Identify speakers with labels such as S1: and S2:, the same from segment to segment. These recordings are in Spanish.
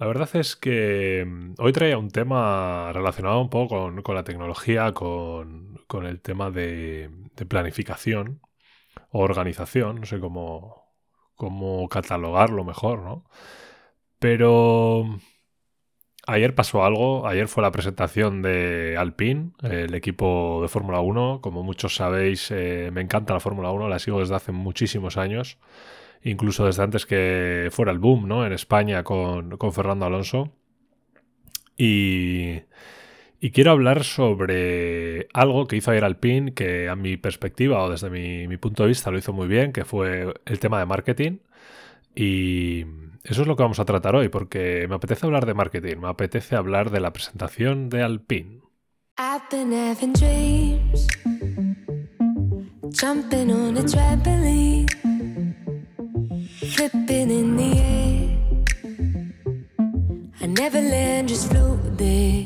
S1: La verdad es que mm, hoy traía un tema relacionado un poco con, la tecnología, con, el tema de, planificación o organización, no sé cómo, cómo catalogarlo mejor, ¿no? Pero ayer pasó algo, ayer fue la presentación de Alpine, el equipo de Fórmula 1, como muchos sabéis, eh, me encanta la Fórmula 1, la sigo desde hace muchísimos años incluso desde antes que fuera el boom, ¿no? En España con, Fernando Alonso. Y, quiero hablar sobre algo que hizo ayer Alpine, que a mi perspectiva o desde mi, punto de vista lo hizo muy bien, que fue el tema de marketing. Y eso es lo que vamos a tratar hoy, porque me apetece hablar de marketing, me apetece hablar de la presentación de Alpine. Flipping in the air. I never land, just float there.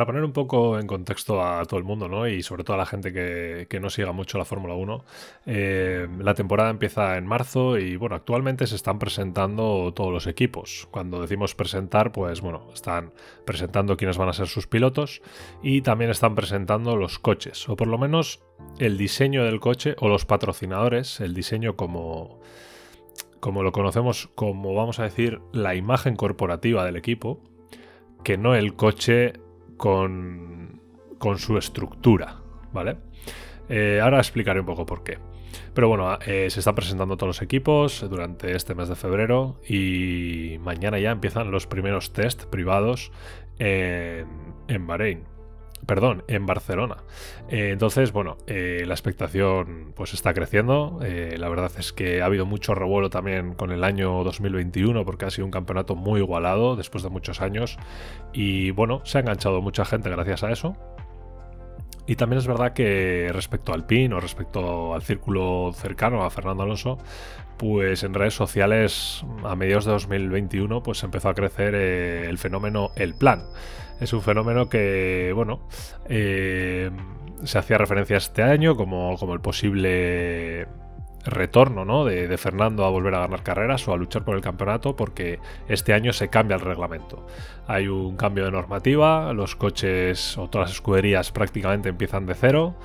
S1: Para poner un poco en contexto a todo el mundo, ¿no? Y sobre todo a la gente que, no siga mucho la Fórmula 1, eh, la temporada empieza en marzo y bueno, actualmente se están presentando todos los equipos. Cuando decimos presentar, pues bueno, están presentando quiénes van a ser sus pilotos y también están presentando los coches, o por lo menos el diseño del coche o los patrocinadores, el diseño como como lo conocemos como, vamos a decir, la imagen corporativa del equipo, que no el coche con, su estructura, ¿vale? Eh, ahora explicaré un poco por qué. Pero bueno, eh, se están presentando todos los equipos durante este mes de febrero y mañana ya empiezan los primeros test privados en, en Bahrein perdón, en Barcelona. Eh, entonces, bueno, eh, la expectación pues está creciendo. Eh, la verdad es que ha habido mucho revuelo también con el año 2021 porque ha sido un campeonato muy igualado después de muchos años. Y bueno, se ha enganchado mucha gente gracias a eso. Y también es verdad que respecto al PIN o respecto al círculo cercano a Fernando Alonso, pues en redes sociales a mediados de 2021 pues empezó a crecer el fenómeno El Plan es un fenómeno que, bueno, eh, se hacía referencia este año como, como el posible retorno ¿no? de, Fernando a volver a ganar carreras o a luchar por el campeonato porque este año se cambia el reglamento. Hay un cambio de normativa, los coches o todas las escuderías prácticamente empiezan de cero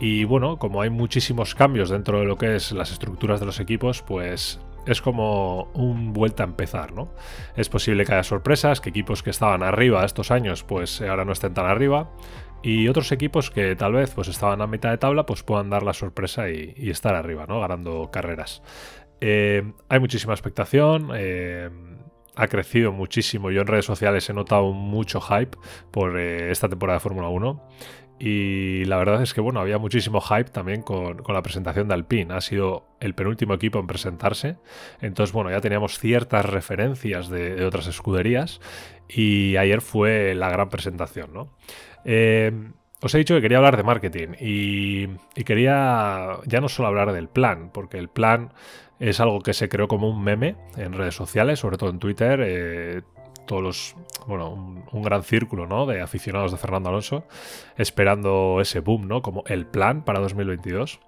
S1: y bueno, como hay muchísimos cambios dentro de lo que es las estructuras de los equipos, pues es como un vuelta a empezar, ¿no? Es posible que haya sorpresas, que equipos que estaban arriba estos años, pues ahora no estén tan arriba. Y otros equipos que tal vez pues estaban a mitad de tabla, pues puedan dar la sorpresa y, estar arriba, ¿no? Ganando carreras. Eh, hay muchísima expectación. Eh, ha crecido muchísimo. Yo en redes sociales he notado mucho hype por eh, esta temporada de Fórmula 1. Y la verdad es que bueno, había muchísimo hype también con, la presentación de Alpine. Ha sido el penúltimo equipo en presentarse. Entonces, bueno, ya teníamos ciertas referencias de, otras escuderías. Y ayer fue la gran presentación, ¿no? Eh, os he dicho que quería hablar de marketing y, quería ya no solo hablar del plan, porque el plan es algo que se creó como un meme en redes sociales, sobre todo en Twitter. Eh, todos los, bueno, un, gran círculo ¿no? de aficionados de Fernando Alonso esperando ese boom, ¿no? Como el plan para 2022.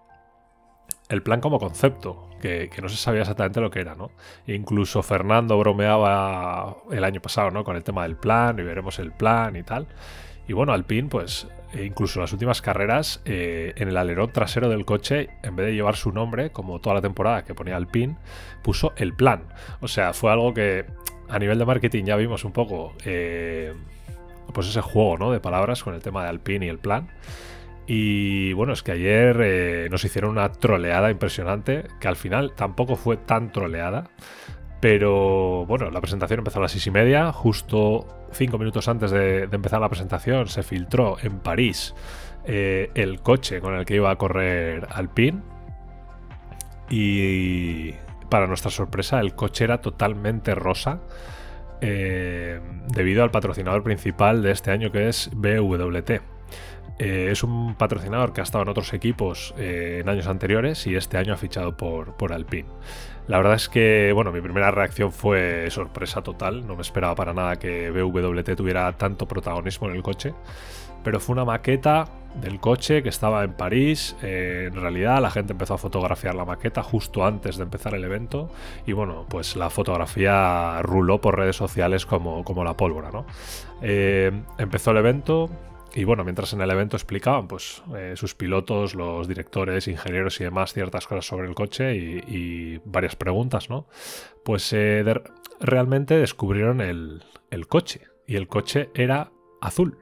S1: El plan como concepto, que, no se sabía exactamente lo que era, ¿no? incluso Fernando bromeaba el año pasado, ¿no? Con el tema del plan y veremos el plan y tal. Y bueno, Alpine, pues e incluso en las últimas carreras, eh, en el alerón trasero del coche, en vez de llevar su nombre, como toda la temporada que ponía Alpine, puso el plan. O sea, fue algo que a nivel de marketing ya vimos un poco eh, pues ese juego ¿no? de palabras con el tema de Alpine y el plan. Y bueno, es que ayer eh, nos hicieron una troleada impresionante, que al final tampoco fue tan troleada. Pero bueno, la presentación empezó a las seis y media, justo cinco minutos antes de, empezar la presentación se filtró en París eh, el coche con el que iba a correr Alpine. Y para nuestra sorpresa, el coche era totalmente rosa. Eh, debido al patrocinador principal de este año que es BWT. Eh, es un patrocinador que ha estado en otros equipos en años anteriores y este año ha fichado por, por Alpine. La verdad es que, bueno, mi primera reacción fue sorpresa total. No me esperaba para nada que BWT tuviera tanto protagonismo en el coche. Pero fue una maqueta del coche que estaba en París. Eh, en realidad la gente empezó a fotografiar la maqueta justo antes de empezar el evento y bueno, pues la fotografía ruló por redes sociales como, como la pólvora, ¿no? Eh, empezó el evento, y bueno, mientras en el evento explicaban pues eh, sus pilotos, los directores, ingenieros y demás ciertas cosas sobre el coche y, varias preguntas, ¿no? Pues realmente descubrieron el, el, coche y el coche era azul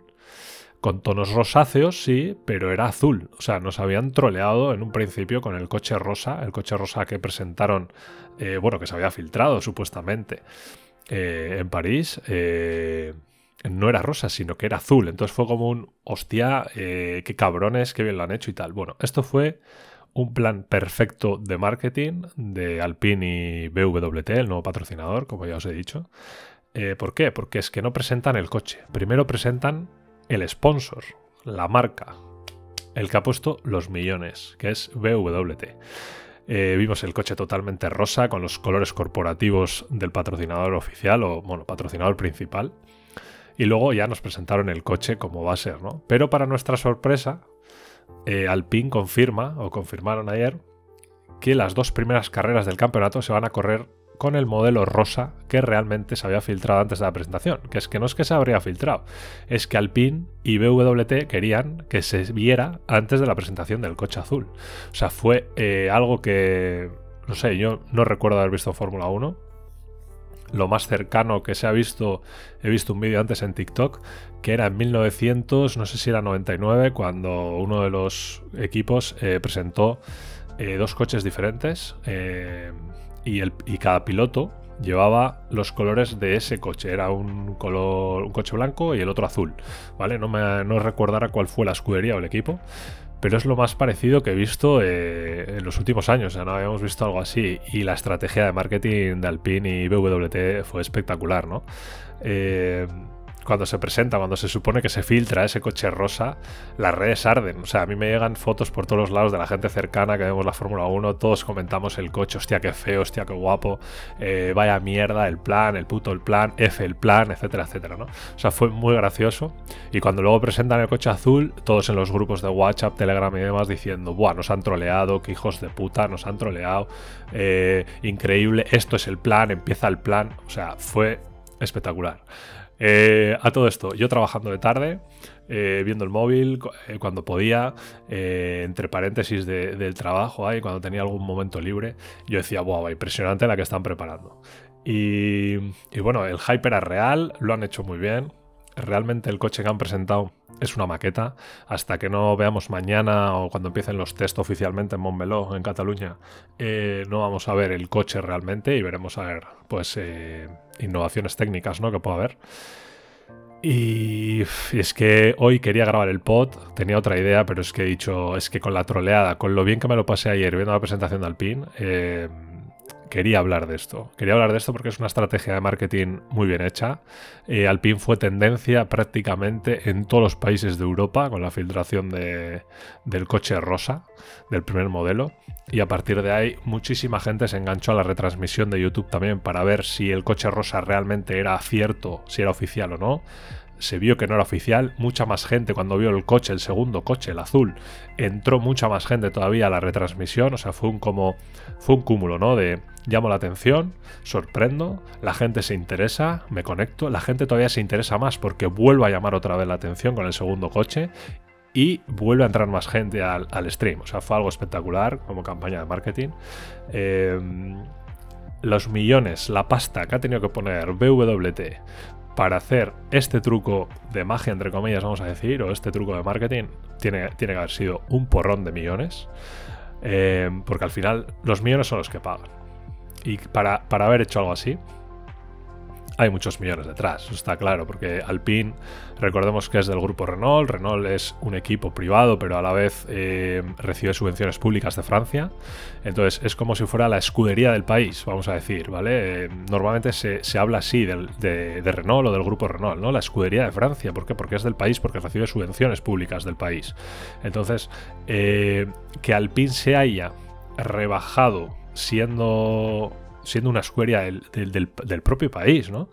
S1: con tonos rosáceos, sí, pero era azul. O sea, nos habían troleado en un principio con el coche rosa, el coche rosa que presentaron, eh, bueno, que se había filtrado supuestamente eh, en París. Eh, no era rosa, sino que era azul. Entonces fue como un, hostia, qué cabrones, qué bien lo han hecho y tal. Bueno, esto fue un plan perfecto de marketing de Alpine y BWT, el nuevo patrocinador, como ya os he dicho. ¿Por qué? Porque es que no presentan el coche. Primero presentan el sponsor, la marca, el que ha puesto los millones, que es BWT. Eh, vimos el coche totalmente rosa con los colores corporativos del patrocinador oficial o, bueno, patrocinador principal. Y luego ya nos presentaron el coche como va a ser, ¿no? Pero para nuestra sorpresa, eh, Alpine confirma, o confirmaron ayer, que las dos primeras carreras del campeonato se van a correr con el modelo rosa que realmente se había filtrado antes de la presentación. Que es que no es que se habría filtrado, es que Alpine y BWT querían que se viera antes de la presentación del coche azul. O sea, fue eh, algo que, no sé, yo no recuerdo haber visto Fórmula 1. Lo más cercano que se ha visto, he visto un vídeo antes en TikTok, que era en 1900, no sé si era 99, cuando uno de los equipos eh, presentó eh, dos coches diferentes y, cada piloto llevaba los colores de ese coche. Era un color, un coche blanco y el otro azul. ¿Vale? No me no recordara cuál fue la escudería o el equipo. Pero es lo más parecido que he visto eh, en los últimos años. O no habíamos visto algo así. Y la estrategia de marketing de Alpine y BWT fue espectacular, ¿no? Eh, cuando se presenta, cuando se supone que se filtra ese coche rosa, las redes arden. O sea, a mí me llegan fotos por todos los lados de la gente cercana que vemos la Fórmula 1, todos comentamos el coche, hostia, qué feo, hostia, qué guapo, eh, vaya mierda, el plan, el puto el plan, F el plan, etcétera, etcétera, ¿no? O sea, fue muy gracioso. Y cuando luego presentan el coche azul, todos en los grupos de WhatsApp, Telegram y demás diciendo, buah, nos han troleado, qué hijos de puta, nos han troleado, eh, increíble, esto es el plan, empieza el plan. O sea, fue espectacular. Eh, a todo esto, yo trabajando de tarde, eh, viendo el móvil eh, cuando podía, entre paréntesis del trabajo, ahí, cuando tenía algún momento libre, yo decía, wow, impresionante la que están preparando. Y, y bueno, el hype era real, lo han hecho muy bien. Realmente el coche que han presentado es una maqueta. Hasta que no veamos mañana o cuando empiecen los test oficialmente en Montmeló, en Cataluña, eh, no vamos a ver el coche realmente y veremos a ver, pues, eh, innovaciones técnicas, ¿no? Que pueda haber. Y, es que hoy quería grabar el pod, tenía otra idea, pero es que he dicho, es que con la troleada, con lo bien que me lo pasé ayer viendo la presentación de Alpine, eh, quería hablar de esto. Quería hablar de esto porque es una estrategia de marketing muy bien hecha. Eh, Alpine fue tendencia prácticamente en todos los países de Europa con la filtración de, del coche rosa, del primer modelo. Y a partir de ahí muchísima gente se enganchó a la retransmisión de YouTube también para ver si el coche rosa realmente era cierto, si era oficial o no se vio que no era oficial, mucha más gente cuando vio el coche, el segundo coche, el azul, entró mucha más gente todavía a la retransmisión, o sea, fue un como fue un cúmulo, ¿no? De llamo la atención, sorprendo, la gente se interesa, me conecto, la gente todavía se interesa más porque vuelve a llamar otra vez la atención con el segundo coche y vuelve a entrar más gente al, stream, o sea, fue algo espectacular como campaña de marketing. Em, los millones, la pasta que ha tenido que poner BWT para hacer este truco de magia, entre comillas, vamos a decir, o este truco de marketing, tiene, tiene que haber sido un porrón de millones. Eh, porque al final los millones son los que pagan. Y para, haber hecho algo así, hay muchos millones detrás, está claro, porque Alpine, recordemos que es del grupo Renault, Renault es un equipo privado, pero a la vez eh, recibe subvenciones públicas de Francia, entonces es como si fuera la escudería del país, vamos a decir, ¿vale? Eh, normalmente se, habla así de, Renault o del grupo Renault, ¿no? La escudería de Francia, ¿por qué? Porque es del país, porque recibe subvenciones públicas del país. Entonces, eh, que Alpine se haya rebajado siendo siendo una escuela del, propio país, ¿no?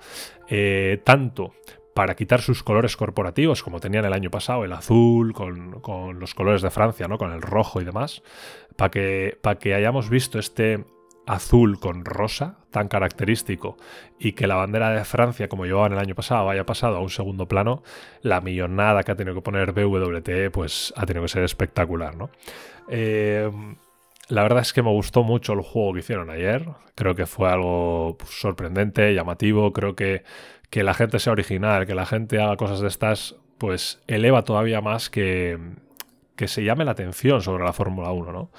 S1: Eh, tanto para quitar sus colores corporativos, como tenían el año pasado, el azul, con, los colores de Francia, ¿no? Con el rojo y demás, para que, hayamos visto este azul con rosa tan característico y que la bandera de Francia, como llevaban el año pasado, haya pasado a un segundo plano, la millonada que ha tenido que poner BWT, pues ha tenido que ser espectacular, ¿no? Eh, la verdad es que me gustó mucho el juego que hicieron ayer. Creo que fue algo pues, sorprendente, llamativo. Creo que, que la gente sea original, que la gente haga cosas de estas, pues eleva todavía más que, que se llame la atención sobre la Fórmula 1, ¿no?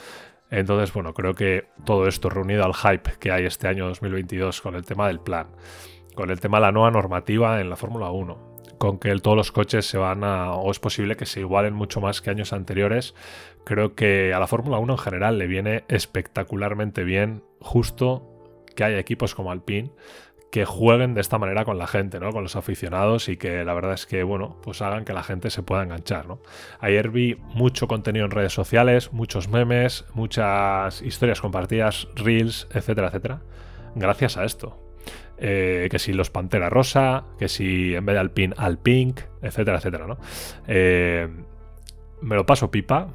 S1: Entonces, bueno, creo que todo esto reunido al hype que hay este año 2022 con el tema del plan, con el tema de la nueva normativa en la Fórmula 1, con que todos los coches se van a, o es posible que se igualen mucho más que años anteriores. Creo que a la Fórmula 1 en general le viene espectacularmente bien justo que haya equipos como Alpine que jueguen de esta manera con la gente, ¿no? Con los aficionados y que la verdad es que, bueno, pues hagan que la gente se pueda enganchar, ¿no? Ayer vi mucho contenido en redes sociales, muchos memes, muchas historias compartidas, reels, etcétera, etcétera. Gracias a esto. Eh, que si los Pantera Rosa, que si en vez de Alpine, Alpink, etcétera, etcétera, ¿no? Eh, me lo paso pipa.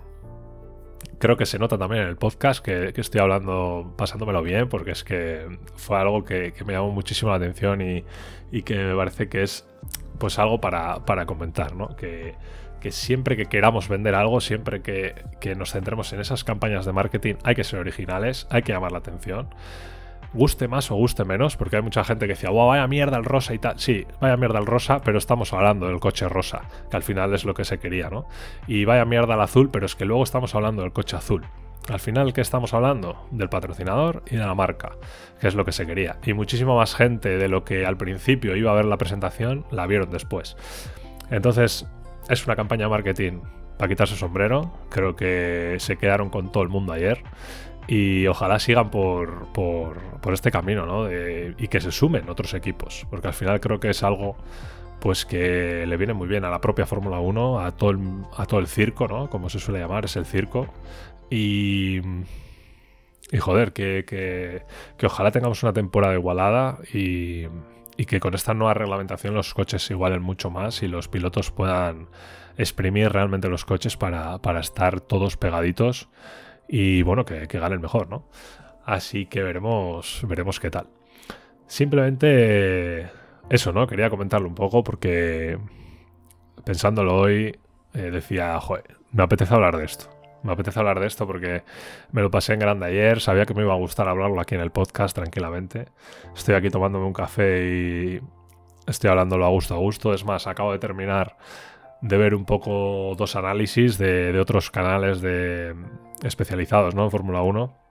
S1: Creo que se nota también en el podcast que, estoy hablando, pasándomelo bien, porque es que fue algo que, me llamó muchísimo la atención y, que me parece que es pues algo para, comentar, ¿no? Que, siempre que queramos vender algo, siempre que, que, nos centremos en esas campañas de marketing, hay que ser originales, hay que llamar la atención guste más o guste menos, porque hay mucha gente que decía, wow, vaya mierda el rosa y tal. Sí, vaya mierda el rosa, pero estamos hablando del coche rosa, que al final es lo que se quería, ¿no? Y vaya mierda el azul, pero es que luego estamos hablando del coche azul. Al final, ¿qué estamos hablando? Del patrocinador y de la marca, que es lo que se quería. Y muchísima más gente de lo que al principio iba a ver la presentación, la vieron después. Entonces, es una campaña de marketing para quitarse sombrero. Creo que se quedaron con todo el mundo ayer y ojalá sigan por, por, este camino, ¿no? y que se sumen otros equipos, porque al final creo que es algo pues que le viene muy bien a la propia Fórmula 1, a todo, el, a todo el circo, ¿no? Como se suele llamar, es el circo. Y, y joder, que, que, que ojalá tengamos una temporada igualada y, y que con esta nueva reglamentación los coches se igualen mucho más y los pilotos puedan exprimir realmente los coches para, para estar todos pegaditos y bueno, que, que gane el mejor, ¿no? Así que veremos, veremos qué tal. Simplemente eso, ¿no? Quería comentarlo un poco porque pensándolo hoy eh, decía, joder, me apetece hablar de esto. Me apetece hablar de esto porque me lo pasé en grande ayer, sabía que me iba a gustar hablarlo aquí en el podcast tranquilamente. Estoy aquí tomándome un café y estoy hablándolo a gusto a gusto. Es más, acabo de terminar de ver un poco dos análisis de, otros canales de, especializados ¿no? en Fórmula 1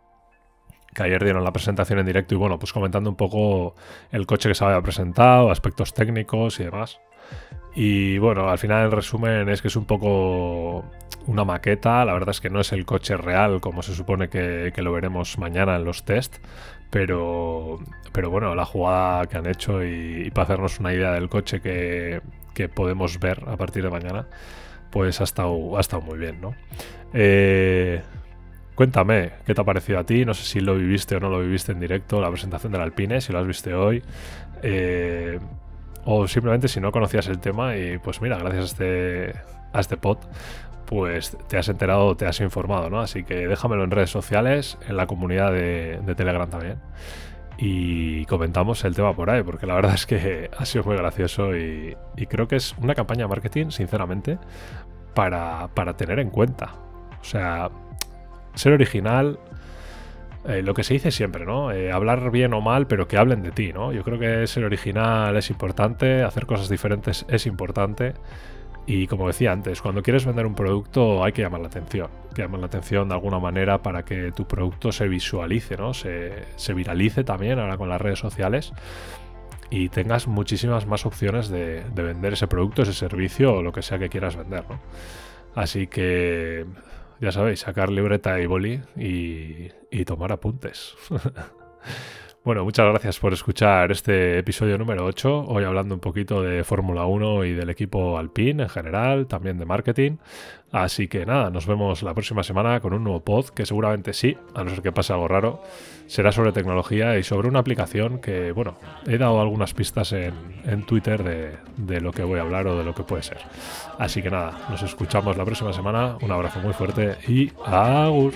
S1: que ayer dieron la presentación en directo y bueno, pues comentando un poco el coche que se había presentado, aspectos técnicos y demás. Y bueno, al final el resumen es que es un poco una maqueta, la verdad es que no es el coche real como se supone que, lo veremos mañana en los test, pero, pero bueno, la jugada que han hecho y, y para hacernos una idea del coche que, que podemos ver a partir de mañana, pues ha estado, ha estado muy bien, ¿no? Eh, cuéntame, ¿qué te ha parecido a ti? No sé si lo viviste o no lo viviste en directo, la presentación del Alpine, si lo has visto hoy. Eh, o simplemente si no conocías el tema y pues mira, gracias a este, a este pod, pues te has enterado, te has informado, ¿no? Así que déjamelo en redes sociales, en la comunidad de, de Telegram también y comentamos el tema por ahí, porque la verdad es que ha sido muy gracioso y, creo que es una campaña de marketing, sinceramente, para, tener en cuenta. O sea, ser original, eh, lo que se dice siempre, ¿no? Eh, hablar bien o mal, pero que hablen de ti, ¿no? Yo creo que ser original es importante, hacer cosas diferentes es importante. Y como decía antes, cuando quieres vender un producto hay que llamar la atención. que llamar la atención de alguna manera para que tu producto se visualice, ¿no? Se, viralice también ahora con las redes sociales. y tengas muchísimas más opciones de, vender ese producto, ese servicio o lo que sea que quieras vender. Así que ya sabéis, sacar libreta y boli y, y tomar apuntes. Bueno, muchas gracias por escuchar este episodio número 8, hoy hablando un poquito de Fórmula 1 y del equipo Alpine en general, también de marketing. Así que nada, nos vemos la próxima semana con un nuevo pod que seguramente sí, a no ser que pase algo raro, será sobre tecnología y sobre una aplicación que, bueno, he dado algunas pistas en, en Twitter de, de lo que voy a hablar o de lo que puede ser. Así que nada, nos escuchamos la próxima semana, un abrazo muy fuerte y agur.